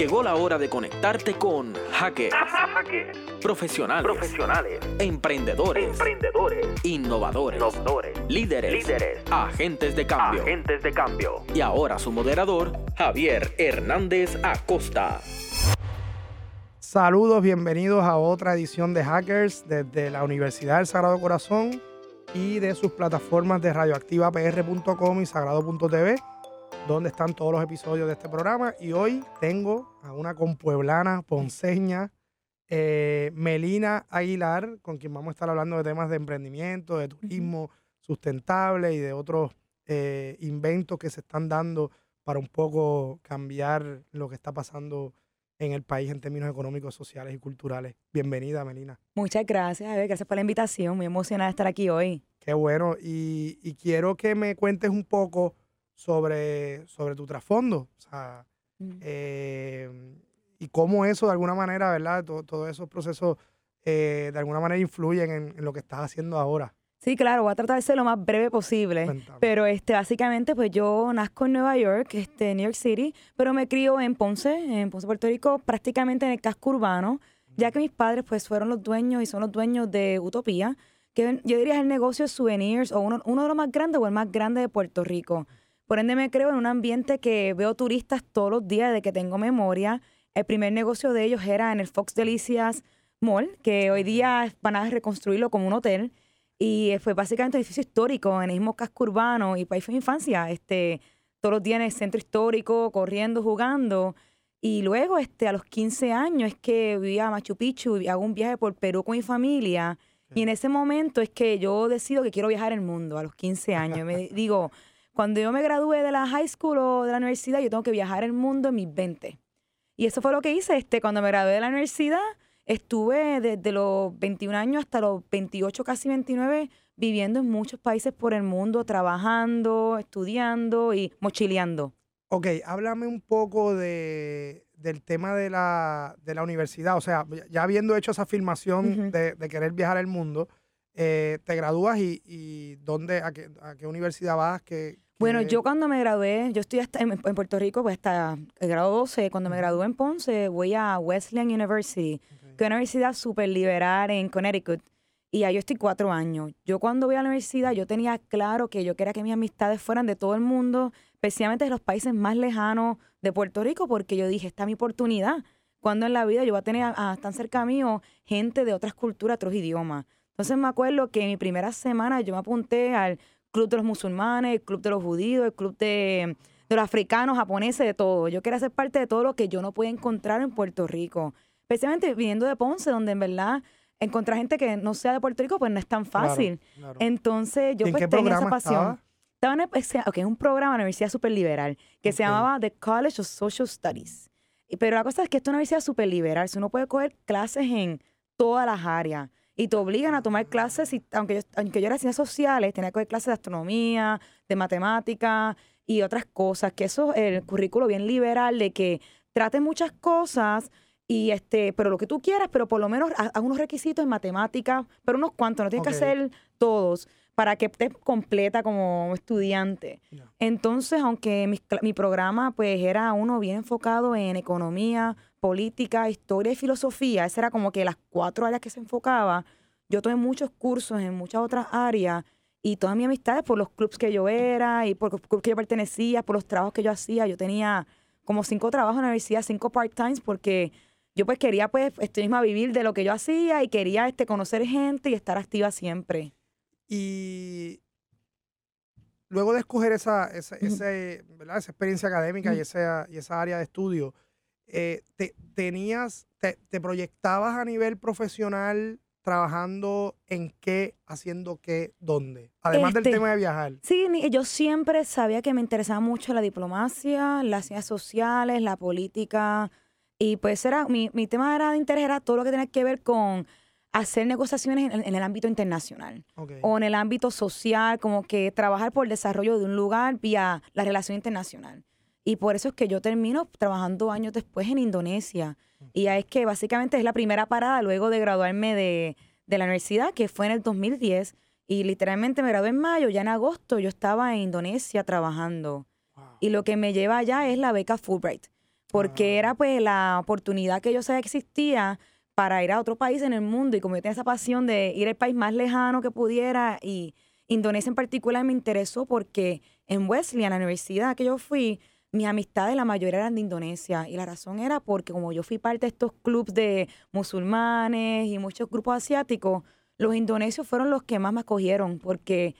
Llegó la hora de conectarte con hackers, profesionales, profesionales, emprendedores, emprendedores, innovadores, innovadores, líderes, líderes, agentes de cambio. agentes de cambio. Y ahora su moderador, Javier Hernández Acosta. Saludos, bienvenidos a otra edición de Hackers desde la Universidad del Sagrado Corazón y de sus plataformas de radioactivapr.com y sagrado.tv, donde están todos los episodios de este programa. Y hoy tengo a una compueblana ponceña, eh, Melina Aguilar, con quien vamos a estar hablando de temas de emprendimiento, de turismo sustentable y de otros eh, inventos que se están dando para un poco cambiar lo que está pasando en el país en términos económicos, sociales y culturales. Bienvenida, Melina. Muchas gracias, Javier. Gracias por la invitación. Muy emocionada de estar aquí hoy. Qué bueno. Y, y quiero que me cuentes un poco sobre, sobre tu trasfondo. O sea, eh, y cómo eso de alguna manera, ¿verdad? Todo- Todos esos procesos eh, de alguna manera influyen en, en lo que estás haciendo ahora. Sí, claro, voy a tratar de ser lo más breve posible. Cuéntame. Pero este, básicamente, pues yo nazco en Nueva York, este, New York City, pero me crío en Ponce, en Ponce, Puerto Rico, prácticamente en el casco urbano, ya que mis padres pues fueron los dueños y son los dueños de Utopía, que yo diría es el negocio de souvenirs o uno, uno de los más grandes o el más grande de Puerto Rico. Por ende me creo en un ambiente que veo turistas todos los días desde que tengo memoria. El primer negocio de ellos era en el Fox Delicias Mall, que hoy día van a reconstruirlo como un hotel. Y fue básicamente un edificio histórico en el mismo casco urbano. Y ahí fue mi infancia. Este, todos los días en el centro histórico, corriendo, jugando. Y luego, este, a los 15 años, es que vivía a Machu Picchu y hago un viaje por Perú con mi familia. Y en ese momento es que yo decido que quiero viajar el mundo a los 15 años. Me digo, cuando yo me gradué de la high school o de la universidad, yo tengo que viajar el mundo en mis 20. Y eso fue lo que hice. Este, cuando me gradué de la universidad, estuve desde los 21 años hasta los 28, casi 29, viviendo en muchos países por el mundo, trabajando, estudiando y mochileando. Ok, háblame un poco de, del tema de la, de la universidad. O sea, ya- habiendo hecho esa afirmación Ujú. de, de querer viajar al mundo, eh, te gradúas y, y ¿dónde, a qué, a qué universidad vas? ¿Qué, Bueno, yo cuando me gradué, yo estoy hasta en, en Puerto Rico, pues hasta el grado 12. Cuando me gradué en Ponce, voy a Wesleyan University, que es una universidad súper liberal en Connecticut. Y ahí yo estoy cuatro años. Yo cuando voy a la universidad, yo tenía claro que yo quería que mis amistades fueran de todo el mundo, especialmente de los países más lejanos de Puerto Rico, porque yo dije, esta es mi oportunidad. Cuando en la vida yo voy a tener a, a- tan cerca mío gente de otras culturas, otros idiomas. Entonces me acuerdo que en mi primera semana yo me apunté al club de los musulmanes, el club de los judíos, el club de, de los africanos, japoneses, de todo. Yo quería ser parte de todo lo que yo no podía encontrar en Puerto Rico. Especialmente viniendo de Ponce, donde en verdad encontrar gente que no sea de Puerto Rico pues no es tan fácil. claro. Entonces yo ¿En pues tenía esa pasión. Estaba en el- ese- ok, es un programa en la Universidad Super Liberal que se llamaba The College of Social Studies. Pero la cosa es que esto es una universidad súper liberal. si uno puede coger clases en todas las áreas. Y te obligan a tomar clases, y, aunque, yo, aunque yo era de ciencias sociales, tenía que coger clases de astronomía, de matemática y otras cosas. Que eso es el currículo bien liberal de que trates muchas cosas y este, pero lo que tú quieras, pero por lo menos haz unos requisitos en matemáticas, pero unos cuantos, no tienes que hacer todos para que estés completa como estudiante. Entonces, aunque mi, mi programa pues era uno bien enfocado en economía, política, historia y filosofía, esa era como que las cuatro áreas que se enfocaba, yo tomé muchos cursos en muchas otras áreas y todas mis amistades por los clubs que yo era y por los clubs que yo pertenecía, por los trabajos que yo hacía, yo tenía como cinco trabajos en la universidad, cinco part-times porque yo pues quería pues esto misma vivir de lo que yo hacía y quería este conocer gente y estar activa siempre. Y luego de escoger esa, esa, ¿verdad? esa experiencia académica y, esa, y esa área de estudio, eh, te, tenías, te, te proyectabas a nivel profesional trabajando en qué, haciendo qué, dónde? Además del Este, tema de viajar. Sí, yo siempre sabía que me interesaba mucho la diplomacia, las ciencias sociales, la política. Y pues era, mi, mi tema era de interés era todo lo que tenía que ver con hacer negociaciones en, en el ámbito internacional o en el ámbito social, como que trabajar por el desarrollo de un lugar vía la relación internacional. Y por eso es que yo termino trabajando años después en Indonesia. Y es que básicamente es la primera parada luego de graduarme de, de la universidad, que fue en el 2010. Y literalmente me gradué en mayo, ya en agosto yo estaba en Indonesia trabajando. Wow. Y lo que me lleva allá es la beca Fulbright. porque Ah. era pues la oportunidad que yo sabía que existía para ir a otro país en el mundo y como yo tenía esa pasión de ir al país más lejano que pudiera y Indonesia en particular me interesó porque en Wesley, a la universidad que yo fui, mis amistades la mayoría eran de Indonesia y la razón era porque como yo fui parte de estos clubes de musulmanes y muchos grupos asiáticos, los indonesios fueron los que más me acogieron porque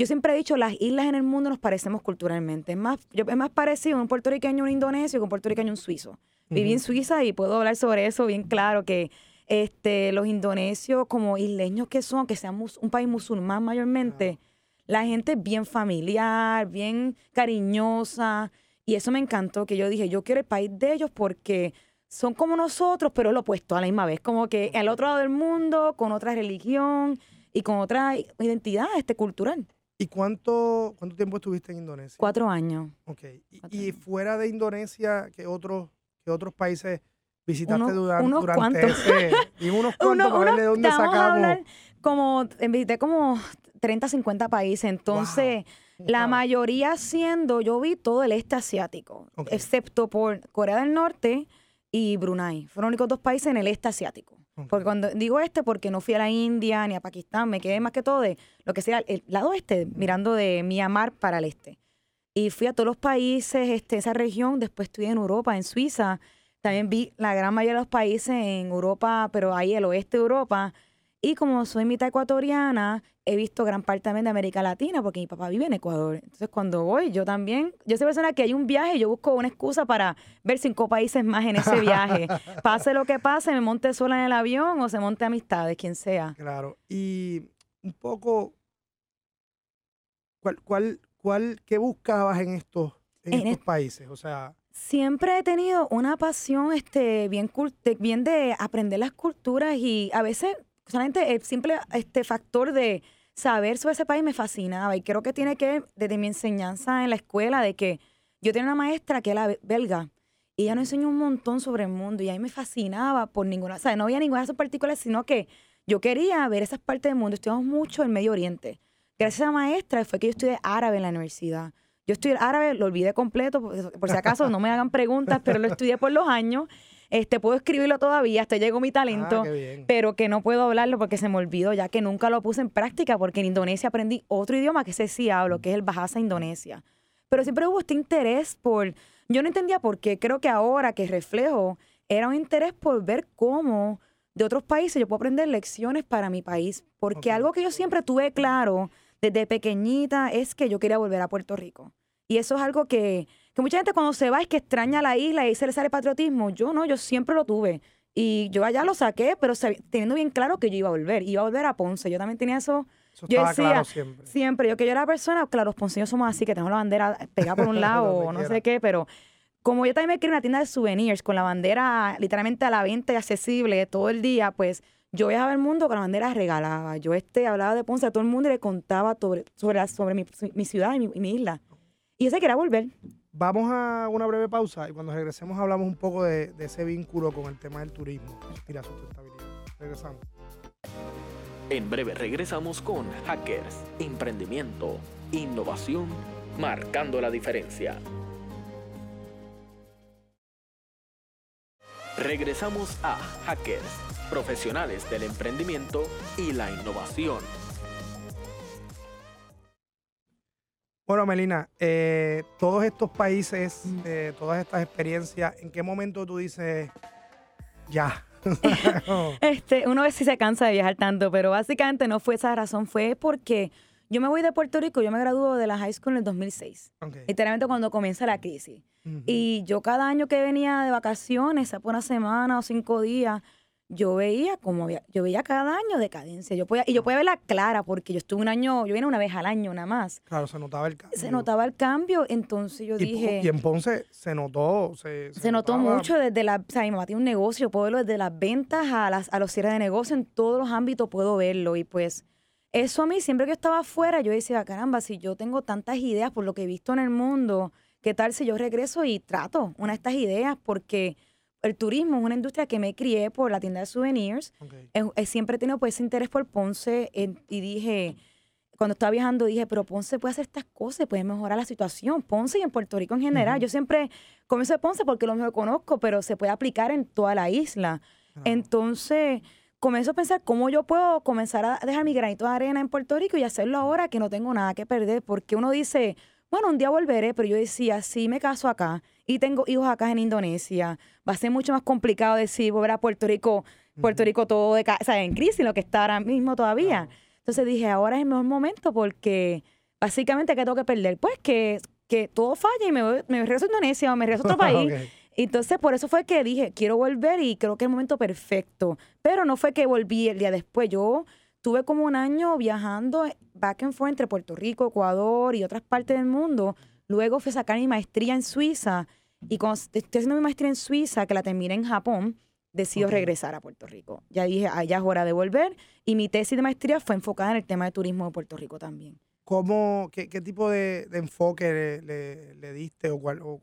yo siempre he dicho, las islas en el mundo nos parecemos culturalmente. Es más, yo, es más parecido un puertorriqueño a un indonesio que un puertorriqueño a un suizo. Viví en. Suiza y puedo hablar sobre eso bien claro, que este, los indonesios, como isleños que son, que sean un país musulmán mayormente, la gente es bien familiar, bien cariñosa. Y eso me encantó, que yo dije, yo quiero el país de ellos porque son como nosotros, pero lo opuesto a la misma vez. Como que al otro lado del mundo, con otra religión y con otra identidad este, cultural. ¿Y cuánto, cuánto tiempo estuviste en Indonesia? Cuatro años. Ok. Y, Cuatro y fuera de Indonesia, ¿qué otros, qué otros países visitaste Unos- duran- unos durante ese? Dime unos cuantos Uno- para ver de dónde sacamos. como, visité como 30, 50 países. Entonces, la mayoría siendo, yo vi todo el este asiático, excepto por Corea del Norte y Brunei. Fueron los únicos dos países en el este asiático. Porque cuando digo este, porque no fui a la India ni a Pakistán, me quedé más que todo de lo que sea el lado este, mirando de Myanmar para el este. Y fui a todos los países, este, esa región, después estuve en Europa, en Suiza. También vi la gran mayoría de los países en Europa, pero ahí el oeste de Europa. Y como soy mitad ecuatoriana, he visto gran parte también de América Latina, porque mi papá vive en Ecuador. Entonces, cuando voy, yo también, yo soy persona que hay un viaje, yo busco una excusa para ver cinco países más en ese viaje. pase lo que pase, me monte sola en el avión o se monte amistades, quien sea. Claro. Y un poco, ¿cuál, cuál, cuál, ¿qué buscabas en estos, en En estos est- países? O sea, Siempre he tenido una pasión este, bien, bien de aprender las culturas y a veces solamente el simple este, factor de saber sobre ese país me fascinaba y creo que tiene que ver desde mi enseñanza en la escuela de que yo tenía una maestra que era be- belga y ella nos enseñó un montón sobre el mundo y a mí me fascinaba por ninguna, o sea, no había ninguna de esas partículas, sino que yo quería ver esas partes del mundo. Estudiamos mucho el Medio Oriente. Gracias a esa maestra fue que yo estudié árabe en la universidad. Yo estudié árabe, lo olvidé completo, por, por si acaso no me hagan preguntas, pero lo estudié por los años. Este, puedo escribirlo todavía, hasta llegó mi talento ah, pero que no puedo hablarlo porque se me olvidó, ya que nunca lo puse en práctica, porque en Indonesia aprendí otro idioma que ese sí hablo, que es el Bahasa Indonesia. Pero siempre hubo este interés por, yo no entendía por qué, creo que ahora que reflejo, era un interés por ver cómo de otros países yo puedo aprender lecciones para mi país, porque algo que yo siempre tuve claro desde pequeñita es que yo quería volver a Puerto Rico. Y eso es algo que, que mucha gente cuando se va es que extraña la isla y se le sale patriotismo. Yo no, yo siempre lo tuve. Y yo allá lo saqué, pero teniendo bien claro que yo iba a volver. Iba a volver a Ponce. Yo también tenía eso Eso yo decía, claro siempre. siempre. Yo que yo era persona, claro, los ponceños somos así, que tenemos la bandera pegada por un lado o no quiera. sé qué, pero como yo también me crié en una tienda de souvenirs con la bandera literalmente a la venta y accesible todo el día, pues yo viajaba el mundo con la bandera regalada. Yo este, hablaba de Ponce a todo el mundo y le contaba sobre, sobre, sobre mi, mi ciudad y mi, y mi isla. Y yo se quería volver. Vamos a una breve pausa y cuando regresemos hablamos un poco de, ese vínculo con el tema del turismo y la sustentabilidad. Regresamos. En breve regresamos con Hackers, Emprendimiento, Innovación, marcando la diferencia. Regresamos a Hackers, profesionales del emprendimiento y la innovación. Bueno, Melina, eh, todos estos países, Mm. eh, todas estas experiencias, ¿en qué momento tú dices ya? Este, uno a veces se cansa de viajar tanto, pero básicamente no fue esa razón, fue porque yo me voy de Puerto Rico, yo me graduó de la high school en el 2006, Ok. literalmente cuando comienza la crisis. Y yo cada año que venía de vacaciones, sea por una semana o cinco días, yo veía como había- yo veía cada año decadencia. Yo podía, y yo podía verla clara porque yo estuve un año, yo vine una vez al año nada más. Claro, se notaba el cambio. Se notaba el cambio, entonces yo Y, dije... y en Ponce se notó. Se, Se notó notaba- mucho desde la, o sea, mi mamá tiene un negocio, yo puedo verlo desde las ventas a, las, a los cierres de negocio, en todos los ámbitos puedo verlo. Y pues eso a mí, siempre que yo estaba afuera, yo decía, caramba, si yo tengo tantas ideas por lo que he visto en el mundo, ¿qué tal si yo regreso y trato una de estas ideas? Porque el turismo es una industria que me crié por la tienda de souvenirs. Ok. Eh, eh, siempre he tenido pues ese interés por Ponce eh, y dije, cuando estaba viajando dije, pero Ponce puede hacer estas cosas, puede mejorar la situación. Ponce y en Puerto Rico en general. Yo siempre comienzo de Ponce porque lo mejor conozco, pero se puede aplicar en toda la isla. Entonces, comienzo a pensar cómo yo puedo comenzar a dejar mi granito de arena en Puerto Rico y hacerlo ahora que no tengo nada que perder, porque uno dice, bueno, un día volveré, pero yo decía, si me caso acá y tengo hijos acá en Indonesia, va a ser mucho más complicado decir volver a Puerto Rico, Puerto Rico todo de casa, en crisis, lo que está ahora mismo todavía. Entonces dije, ahora es el mejor momento porque básicamente, ¿qué tengo que perder? Pues que, que todo falle y me, me regreso a Indonesia o me regreso a otro país. Entonces, por eso fue que dije, quiero volver y creo que es el momento perfecto. Pero no fue que volví el día después. Yo tuve como un año viajando back and forth entre Puerto Rico, Ecuador y otras partes del mundo. Luego fui a sacar mi maestría en Suiza. Y cuando estoy haciendo mi maestría en Suiza, que la terminé en Japón, decido regresar a Puerto Rico. Ya dije, allá es hora de volver. Y mi tesis de maestría fue enfocada en el tema de turismo de Puerto Rico también. ¿Cómo, qué, qué tipo de, de enfoque le, le, diste o cuál, o,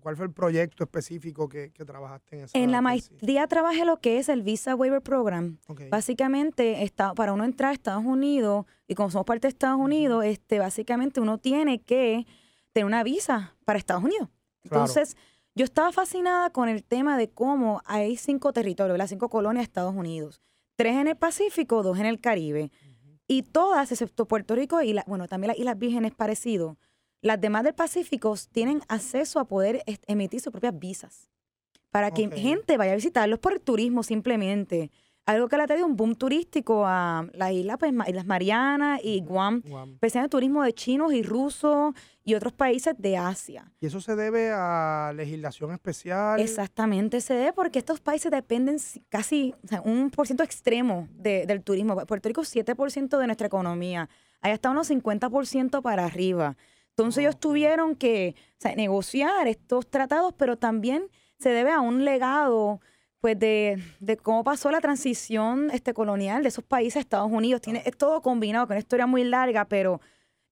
cuál fue el proyecto específico que, que trabajaste en esa En la maestría trabajé lo que es el Visa Waiver Program. Básicamente, está, para uno entrar a Estados Unidos, y como somos parte de Estados Unidos, este, básicamente uno tiene que tener una visa para Estados Unidos. Entonces, yo estaba fascinada con el tema de cómo hay cinco territorios, las cinco colonias de Estados Unidos. Tres en el Pacífico, dos en el Caribe. Y todas, excepto Puerto Rico y, la, bueno, también las Islas Vírgenes parecido, las demás del Pacífico tienen acceso a poder emitir sus propias visas para que gente vaya a visitarlos por el turismo simplemente. Algo que le ha traído un boom turístico a las islas, pues, Islas Marianas y Guam, Guam. especialmente turismo de chinos y rusos y otros países de Asia. ¿Y eso se debe a legislación especial? Exactamente, se debe porque estos países dependen casi o sea, un por ciento extremo del turismo. Puerto Rico es 7% de nuestra economía. Allá está unos 50% para arriba. Entonces ellos tuvieron que negociar estos tratados, pero también se debe a un legado pues de, cómo pasó la transición este, colonial de esos países a Estados Unidos. Tiene, es todo combinado con una historia muy larga, pero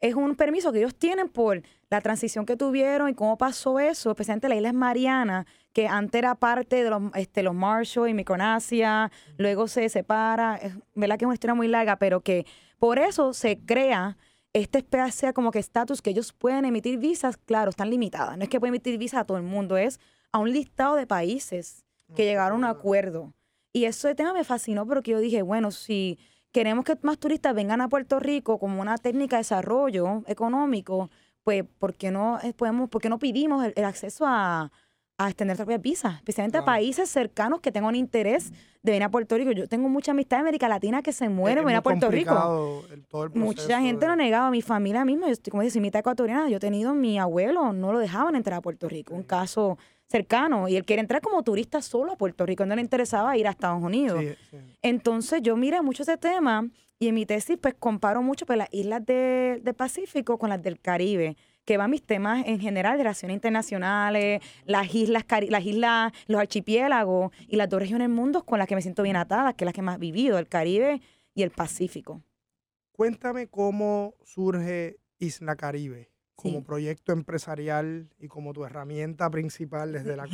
es un permiso que ellos tienen por la transición que tuvieron y cómo pasó eso, especialmente la isla Mariana, que antes era parte de los, este, los Marshall y Micronasia, luego se separa, es, verdad que es una historia muy larga, pero que por eso se crea esta especie como que estatus que ellos pueden emitir visas, claro, están limitadas, no es que pueden emitir visas a todo el mundo, es a un listado de países que llegaron a un acuerdo. Y ese tema me fascinó porque yo dije, bueno, si queremos que más turistas vengan a Puerto Rico como una técnica de desarrollo económico, pues, ¿por qué no, eh, podemos, por no pedimos el, acceso a, a extender propias visas, especialmente a países cercanos que tengan interés de venir a Puerto Rico. Yo tengo mucha amistad de América Latina que se muere venir a Puerto Rico. mucha gente lo ha negado. Mi familia misma, yo estoy como dice, mitad ecuatoriana, yo he tenido mi abuelo, no lo dejaban entrar a Puerto Rico. Un caso cercano y él quiere entrar como turista solo a Puerto Rico, no le interesaba ir a Estados Unidos. Entonces yo miré mucho ese tema y en mi tesis pues comparo mucho pues, las islas del Pacífico con las del Caribe, que van mis temas en general de relaciones internacionales, las islas, las islas, los archipiélagos y las dos regiones del mundo con las que me siento bien atada, que es las que más he vivido, el Caribe y el Pacífico. Cuéntame cómo surge Isla Caribe como proyecto empresarial y como tu herramienta principal desde la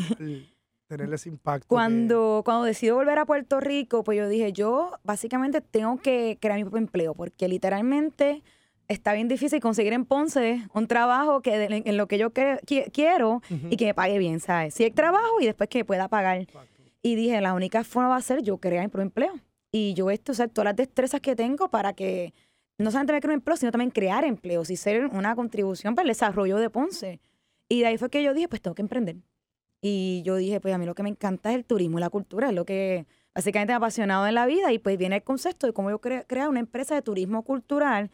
tener ese impacto. Cuando, cuando decido volver a Puerto Rico, pues yo dije, yo básicamente tengo que crear mi propio empleo, porque literalmente está bien difícil conseguir en Ponce un trabajo que en, lo que yo quiero y que me pague bien, ¿sabes? Si hay trabajo y después que pueda pagar. Y dije, la única forma va a ser yo crear mi propio empleo. Y yo esto, usar todas las destrezas que tengo para que no solamente me crear un empleo, sino también crear empleos y ser una contribución para el desarrollo de Ponce. Y de ahí fue que yo dije, pues tengo que emprender. Y yo dije, pues a mí lo que me encanta es el turismo y la cultura, es lo que básicamente me ha apasionado en la vida. Y pues viene el concepto de cómo yo cre crear una empresa de turismo cultural.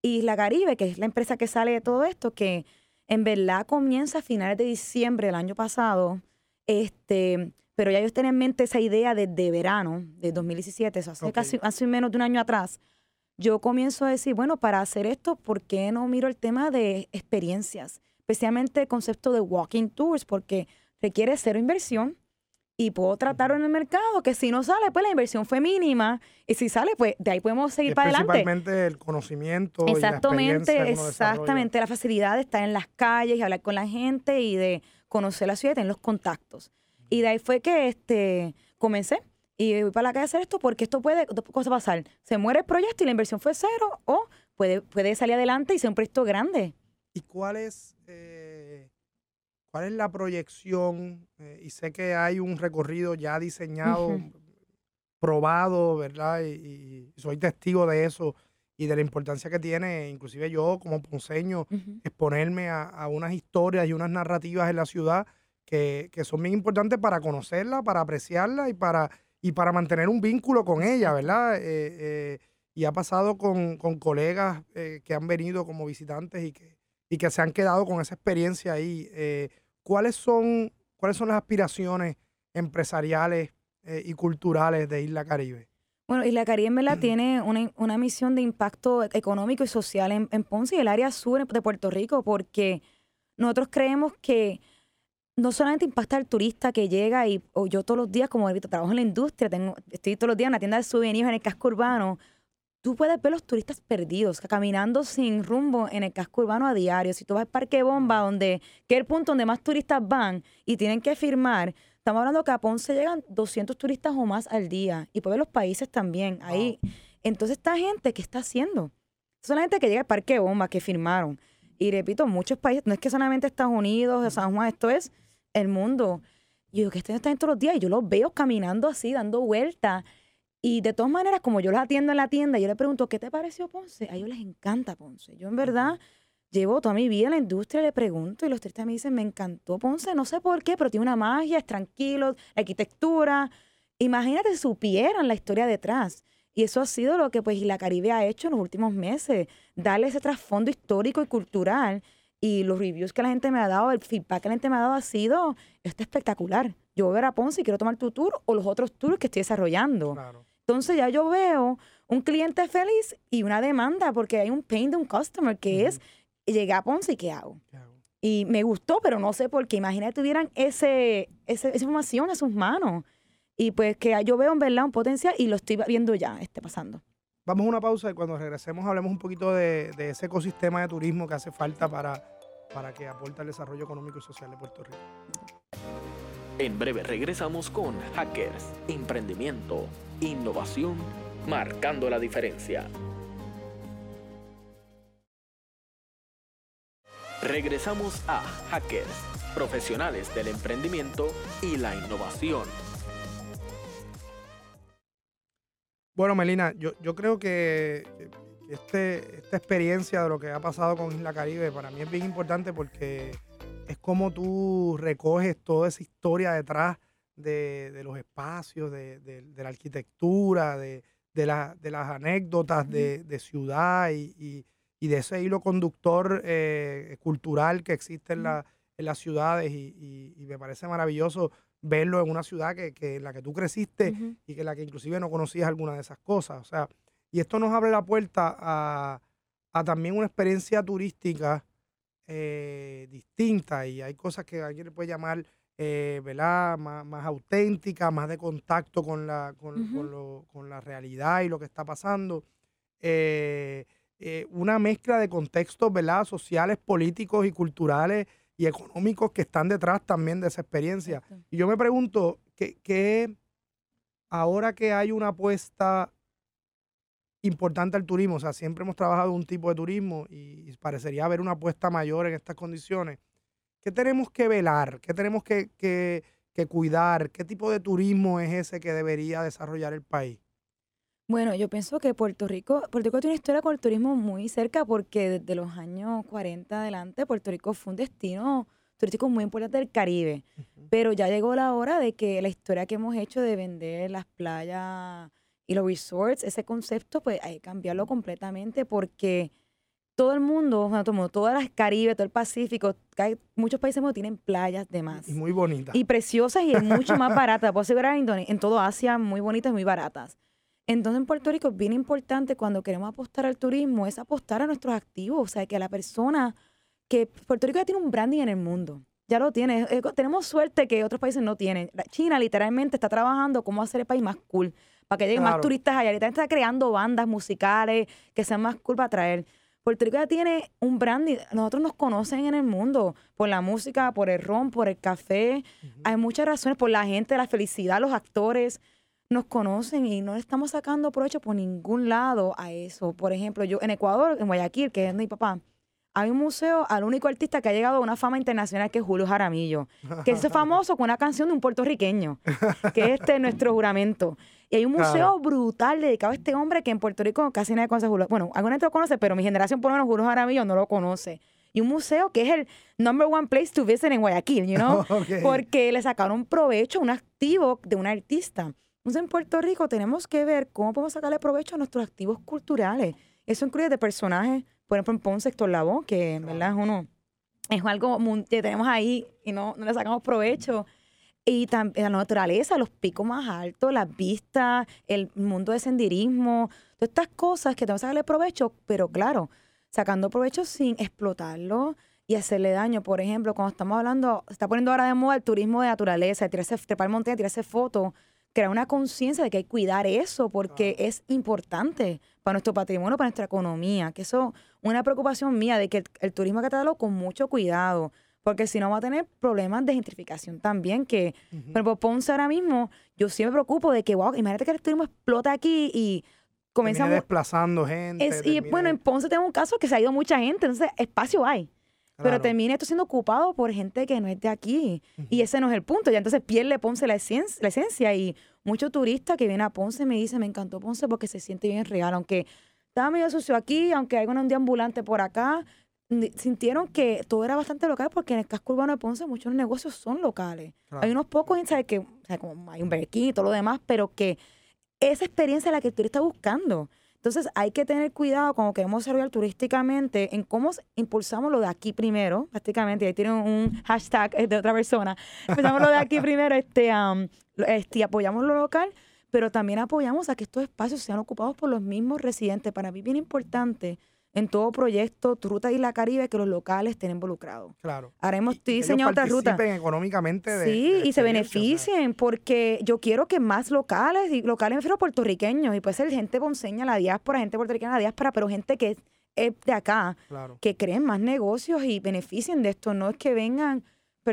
Y la Caribe, que es la empresa que sale de todo esto, que en verdad comienza a finales de diciembre del año pasado. Este, pero ya yo tenía en mente esa idea desde verano de 2017, eso hace casi hace menos de un año atrás yo comienzo a decir, bueno, para hacer esto, ¿por qué no miro el tema de experiencias? Especialmente el concepto de walking tours, porque requiere cero inversión y puedo tratarlo en el mercado, que si no sale, pues la inversión fue mínima, y si sale, pues de ahí podemos seguir para adelante. Principalmente el conocimiento. Exactamente, y la exactamente, la facilidad de estar en las calles y hablar con la gente y de conocer la ciudad y tener los contactos. Y de ahí fue que este, comencé y voy para la calle a hacer esto porque esto puede, dos cosas pasar. Se muere el proyecto y la inversión fue cero o puede, puede salir adelante y ser un proyecto grande. ¿Y cuál es, eh, cuál es la proyección? Eh, y sé que hay un recorrido ya diseñado, probado, ¿verdad? Y, y soy testigo de eso y de la importancia que tiene, inclusive yo como ponceño, exponerme a, a unas historias y unas narrativas en la ciudad que, que son bien importantes para conocerla, para apreciarla y para, y para mantener un vínculo con ella, ¿verdad? Eh, eh, y ha pasado con, con colegas eh, que han venido como visitantes y que, y que se han quedado con esa experiencia ahí. ¿cuáles, son, ¿Cuáles son las aspiraciones empresariales y culturales de Isla Caribe? Bueno, Isla Caribe en verdad tiene una, una misión de impacto económico y social en, en Ponce y el área sur de Puerto Rico porque nosotros creemos que no solamente impacta al turista que llega y o yo todos los días, como ahorita trabajo en la industria, tengo, estoy todos los días en la tienda de souvenirs en el casco urbano, tú puedes ver los turistas perdidos, caminando sin rumbo en el casco urbano a diario. Si tú vas al Parque Bomba, donde, que es el punto donde más turistas van y tienen que firmar, estamos hablando que a Ponce llegan 200 turistas o más al día y por ver los países también. Ahí. Entonces, esta gente, ¿qué está haciendo? Es la gente que llega al Parque Bomba, que firmaron. Y repito, muchos países, no es que solamente Estados Unidos, o San Juan, esto es el mundo. Y yo, que están están todos los días y yo los veo caminando así, dando vueltas. Y de todas maneras, como yo los atiendo en la tienda, yo le pregunto, ¿qué te pareció Ponce? A ellos les encanta Ponce. Yo en verdad llevo toda mi vida en la industria, le pregunto y los turistas me dicen, me encantó Ponce, no sé por qué, pero tiene una magia, es tranquilo, la arquitectura. Imagínate si supieran la historia detrás. Y eso ha sido lo que pues la Caribe ha hecho en los últimos meses, darle ese trasfondo histórico y cultural. Y los reviews que la gente me ha dado, el feedback que la gente me ha dado ha sido, esto es espectacular. Yo voy a ver a Ponce y quiero tomar tu tour o los otros tours que estoy desarrollando. Claro. Entonces ya yo veo un cliente feliz y una demanda porque hay un pain de un customer que es, llegué a Ponce y ¿qué hago? ¿Qué hago? Y me gustó, pero no sé por qué. Imagínate tuvieran ese, ese- esa información en sus manos. Y pues que yo veo en verdad un potencial y lo estoy viendo ya, esté pasando. Vamos a una pausa y cuando regresemos hablemos un poquito de, de ese ecosistema de turismo que hace falta para, para que aporte al desarrollo económico y social de Puerto Rico. En breve regresamos con Hackers, Emprendimiento, Innovación, marcando la diferencia. Regresamos a Hackers, profesionales del emprendimiento y la innovación. Bueno, Melina, yo, yo creo que que este, esta experiencia de lo que ha pasado con Isla Caribe para mí es bien importante porque es como tú recoges toda esa historia detrás de, de los espacios, de, de- de la arquitectura, de, de la- de las anécdotas de, ciudad y, y- y de ese hilo conductor eh, cultural que existe en, la- en las ciudades y, me parece maravilloso verlo en una ciudad que, que en la que tú creciste Ujú. y que en la que inclusive no conocías alguna de esas cosas. O sea, y esto nos abre la puerta a, a también una experiencia turística eh, distinta y hay cosas que alguien le puede llamar, eh, ¿verdad? Más, más auténtica, más de contacto con la, con, con Ujú. lo- con la realidad y lo que está pasando. Eh, eh, una mezcla de contextos, ¿verdad? Sociales, políticos y culturales y económicos que están detrás también de esa experiencia. Exacto. Y yo me pregunto, ¿qué, qué- ahora que hay una apuesta importante al turismo, o sea, siempre hemos trabajado un tipo de turismo y parecería haber una apuesta mayor en estas condiciones, ¿qué tenemos que velar? ¿Qué tenemos que, que- que cuidar? ¿Qué tipo de turismo es ese que debería desarrollar el país? Bueno, yo pienso que Puerto Rico, Puerto Rico tiene una historia con el turismo muy cerca porque desde los años 40 adelante Puerto Rico fue un destino turístico muy importante del Caribe. Pero ya llegó la hora de que la historia que hemos hecho de vender las playas y los resorts, ese concepto, pues hay que cambiarlo completamente porque todo el mundo, bueno, todo el mundo, todas las Caribe, todo el Pacífico, hay muchos países no tienen playas de más. Y muy bonita. Y preciosas y es mucho más barata. Puedo asegurar en, en todo Asia, muy bonitas y muy baratas. Entonces en Puerto Rico es bien importante cuando queremos apostar al turismo, es apostar a nuestros activos. O sea, que la persona, que Puerto Rico ya tiene un branding en el mundo. Ya lo tiene. Eh, tenemos suerte que otros países no tienen. China literalmente está trabajando cómo hacer el país más cool, para que lleguen más Claro. turistas allá. Literalmente está creando bandas musicales que sean más cool para atraer. Puerto Rico ya tiene un branding. Nosotros nos conocen en el mundo por la música, por el ron, por el café. Hay muchas razones, por la gente, la felicidad, los actores. nos conocen y no le estamos sacando provecho por ningún lado a eso. Por ejemplo, yo en Ecuador, en Guayaquil, que es mi papá, hay un museo al único artista que ha llegado a una fama internacional que es Julio Jaramillo, que es famoso con una canción de un puertorriqueño, que es este nuestro juramento. Y hay un museo Claro. brutal dedicado a este hombre que en Puerto Rico casi nadie conoce Julio. Bueno, gente lo conoce, pero mi generación por lo menos Julio Jaramillo no lo conoce. Y un museo que es el number one place to visit en Guayaquil, you know? Ok. Porque le sacaron provecho a un activo de un artista. Entonces en Puerto Rico tenemos que ver cómo podemos sacarle provecho a nuestros activos culturales. Eso incluye de personajes, por ejemplo en Ponce Héctor Lavoe, que en verdad es uno, es algo que tenemos ahí y no, no le sacamos provecho. Y también la naturaleza, los picos más altos, las vistas, el mundo de senderismo, todas estas cosas que tenemos que sacarle provecho, pero claro, sacando provecho sin explotarlo y hacerle daño. Por ejemplo, cuando estamos hablando, se está poniendo ahora de moda el turismo de naturaleza, de tirarse, trepar montaña, tirarse fotos, crear una conciencia de que hay que cuidar eso porque es importante para nuestro patrimonio, para nuestra economía, que eso una preocupación mía de que el, el turismo hay que tratarlo con mucho cuidado, porque si no va a tener problemas de gentrificación también, que, por ejemplo, Ponce ahora mismo, yo sí me preocupo de que, wow, imagínate que el turismo explota aquí y comienza desplazando gente. Es, y bueno, en Ponce tengo un caso que se ha ido mucha gente, entonces espacio hay. Pero termina esto siendo ocupado por gente que no es de aquí. Y ese no es el punto. Ya entonces pierde Ponce la esencia, la esencia. Y muchos turistas que vienen a Ponce me dicen, me encantó Ponce porque se siente bien real. Aunque estaba medio sucio aquí, aunque hay un deambulante por acá, sintieron que todo era bastante local porque en el casco urbano de Ponce muchos negocios son locales. Claro. Hay unos pocos, ¿sabes? Que, o sea, como hay un King y todo lo demás, pero que esa experiencia es la que el turista está buscando. Entonces hay que tener cuidado cuando queremos desarrollar turísticamente en cómo impulsamos lo de aquí primero, prácticamente, y ahí tiene un hashtag eh, de otra persona, empezamos lo de aquí primero, este, lo- este, apoyamos lo local, pero también apoyamos a que estos espacios sean ocupados por los mismos residentes. Para mí es bien importante en todo proyecto, tu ruta Isla Caribe, que los locales estén involucrados. Claro. Ahora hemos Y- y diseñado otra ruta. participen económicamente de Sí, de la y se experiencia, o sea, beneficien, porque yo quiero que más locales, y locales me refiero a puertorriqueños, y puede ser gente ponceña, la diáspora, gente puertorriqueña, la diáspora, pero gente que es, es de acá, Claro. que creen más negocios y beneficien de esto. No es que vengan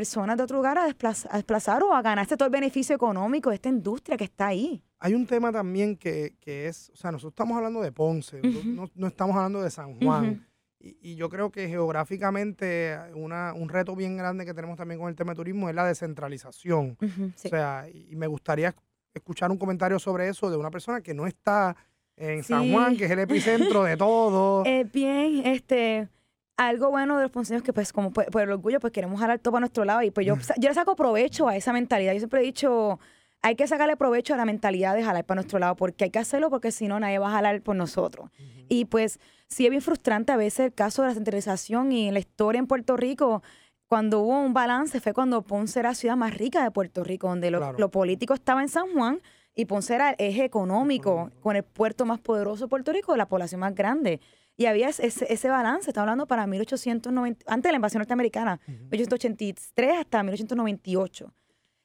personas de otro lugar a desplazar, a desplazar o a ganarse todo el beneficio económico de esta industria que está ahí. Hay un tema también que, que es, o sea, nosotros estamos hablando de Ponce, no- Ujú. no, no estamos hablando de San Juan. Y, y yo creo que geográficamente una, un reto bien grande que tenemos también con el tema de turismo es la descentralización. Sí. O sea, y, y me gustaría escuchar un comentario sobre eso de una persona que no está en San. Juan, que es el epicentro de todo. Eh, bien, este, algo bueno de los ponceños que pues como por, por el orgullo pues queremos jalar todo para nuestro lado y pues yo, sa- yo le saco provecho a esa mentalidad. Yo siempre he dicho, hay que sacarle provecho a la mentalidad de jalar para nuestro lado porque hay que hacerlo porque si no nadie va a jalar por nosotros. Y pues sí es bien frustrante a veces el caso de la centralización y la historia en Puerto Rico. Cuando hubo un balance fue cuando Ponce era la ciudad más rica de Puerto Rico, donde lo, Claro. lo político estaba en San Juan y Ponce era el eje Económico. con el puerto más poderoso de Puerto Rico, la población más grande. Y había ese, ese- ese balance, estamos hablando para 1890, antes de la invasión norteamericana, 1883 hasta 1898.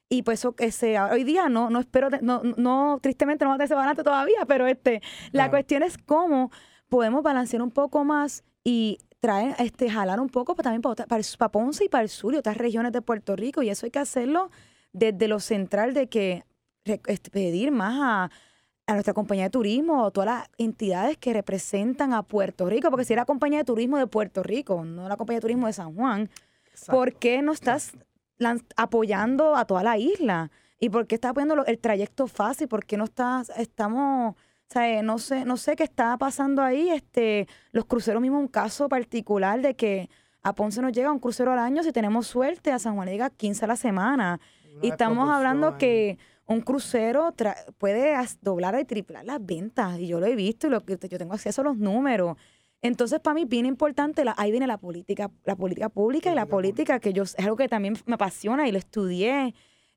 Y pues eso que se, hoy día no, no espero, no, no, tristemente no va a tener ese balance todavía, pero este, la Claro. cuestión es cómo podemos balancear un poco más y traer, este, jalar un poco pues, también para, otra- para, para Ponce y para el sur y otras regiones de Puerto Rico. Y eso hay que hacerlo desde lo central de que este, pedir más a, a nuestra compañía de turismo o todas las entidades que representan a Puerto Rico, porque si era compañía de turismo de Puerto Rico, no la compañía de turismo de San Juan, Exacto. ¿por qué no estás apoyando a toda la isla? ¿Y por qué estás apoyando el trayecto fácil? ¿Por qué no estás, estamos, o sea, eh, no sé, no sé qué está pasando ahí? Este, los cruceros mismo un caso particular de que a Ponce nos llega un crucero al año, si tenemos suerte, a San Juan le llega 15 a la semana. Una Y estamos hablando que un crucero tra- puede doblar y triplar las ventas. Y yo lo he visto y lo que yo tengo acceso a los números. Entonces, para mí, bien importante, la- ahí viene la política, la política pública y la Política que yo es algo que también me apasiona y lo estudié.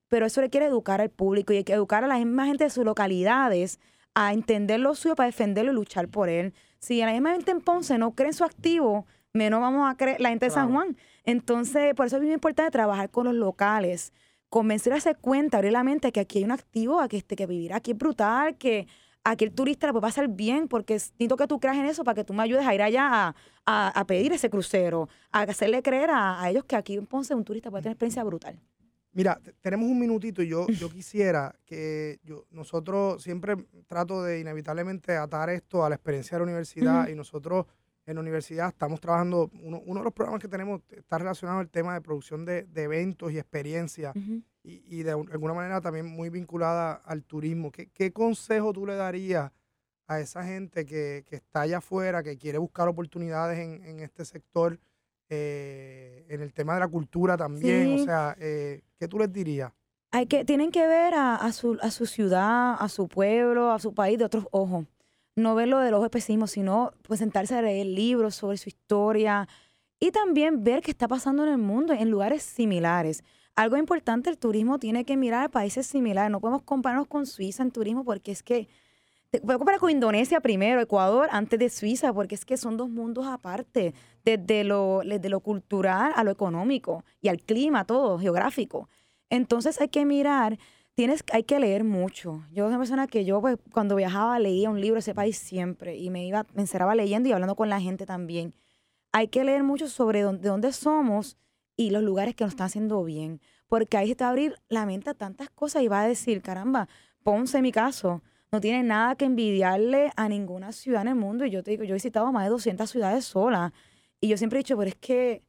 Pero eso requiere educar al público y hay que educar a la misma gente de sus localidades a entender lo suyo para defenderlo y luchar por él. Si la misma gente en Ponce no cree en su activo, menos vamos a creer la gente de San. Juan. Entonces, por eso es bien importante trabajar con los locales, convencer a hacer cuenta, abrir la mente que aquí hay un activo, a que, este, que vivir aquí es brutal, que aquí el turista la puede pasar bien, porque es- necesito que tú creas en eso para que tú me ayudes a ir allá a, a- a pedir ese crucero, a hacerle creer a, a ellos que aquí en Ponce un turista puede tener experiencia brutal. Mira, te- tenemos un minutito y yo, yo quisiera que yo, nosotros siempre trato de inevitablemente atar esto a la experiencia de la universidad y nosotros en la universidad estamos trabajando, uno, uno de los programas que tenemos está relacionado al tema de producción de, de eventos y experiencias Ujú. y, y de un- alguna manera también muy vinculada al turismo. ¿Qué, qué consejo tú le darías a esa gente que, que está allá afuera, que quiere buscar oportunidades en, en este sector, eh, en el tema de la cultura también? O Sí. sea, eh, ¿qué tú les dirías? Hay que, tienen que ver a, a su, a su ciudad, a su pueblo, a su país de otros ojos. No verlo del ojo especismo, sino pues sentarse a leer libros sobre su historia y también ver qué está pasando en el mundo en lugares similares. Algo importante, el turismo tiene que mirar a países similares. No podemos compararnos con Suiza en turismo porque es que puedo comparar con Indonesia primero, Ecuador antes de Suiza, porque es que son dos mundos aparte, desde lo, desde lo cultural a lo económico y al clima, todo, geográfico. Entonces hay que mirar, tienes, hay que leer mucho. Yo soy una persona que yo pues, cuando viajaba leía un libro de ese país siempre y me iba, me encerraba leyendo y hablando con la gente también. Hay que leer mucho sobre dónde, de dónde somos y los lugares que nos están haciendo bien, porque ahí se te va a abrir la mente a tantas cosas y va a decir, caramba, Ponce en mi caso, no tiene nada que envidiarle a ninguna ciudad en el mundo. Y yo te digo, yo he visitado más de 200 ciudades sola. Y yo siempre he dicho, pero es que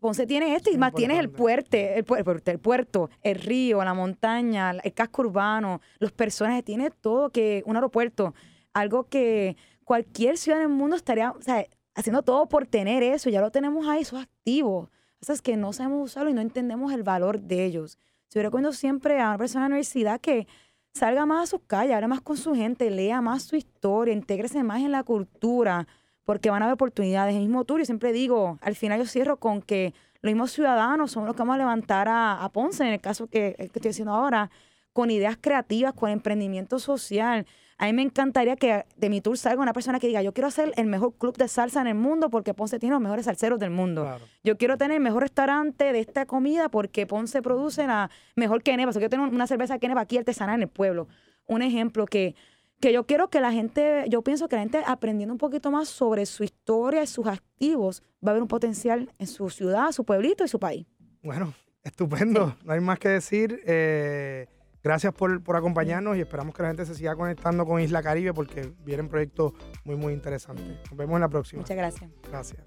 Ponce tiene esto y más tienes el puerto, el, puer- puerto, el puerto, el río, la montaña, el casco urbano, los personajes, tiene todo que un aeropuerto, algo que cualquier ciudad en el mundo estaría, o sea, haciendo todo por tener eso, ya lo tenemos ahí, eso es activo. O sea, es que no sabemos usarlo y no entendemos el valor de ellos. Yo recomiendo siempre a una persona de la universidad que salga más a sus calles, hable más con su gente, lea más su historia, intégrese más en la cultura, porque van a haber oportunidades. El mismo tour, yo siempre digo, al final yo cierro con que los mismos ciudadanos son los que vamos a levantar a, a Ponce, en el caso que, que estoy haciendo ahora, con ideas creativas, con emprendimiento social. A mí me encantaría que de mi tour salga una persona que diga, yo quiero hacer el mejor club de salsa en el mundo porque Ponce tiene los mejores salseros del mundo. Claro. Yo quiero tener el mejor restaurante de esta comida porque Ponce produce la mejor quenepa. O sea, yo quiero tener una cerveza quenepa aquí artesanal en el pueblo. Un ejemplo que, que yo quiero que la gente, yo pienso que la gente aprendiendo un poquito más sobre su historia y sus activos va a haber un potencial en su ciudad, su pueblito y su país. Bueno, estupendo. No hay más que decir. Eh, gracias por, por acompañarnos y esperamos que la gente se siga conectando con Isla Caribe porque vienen proyectos muy, muy interesantes. Nos vemos en la próxima. Muchas gracias. Gracias.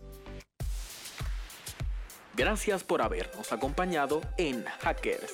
Gracias por habernos acompañado en Hackers.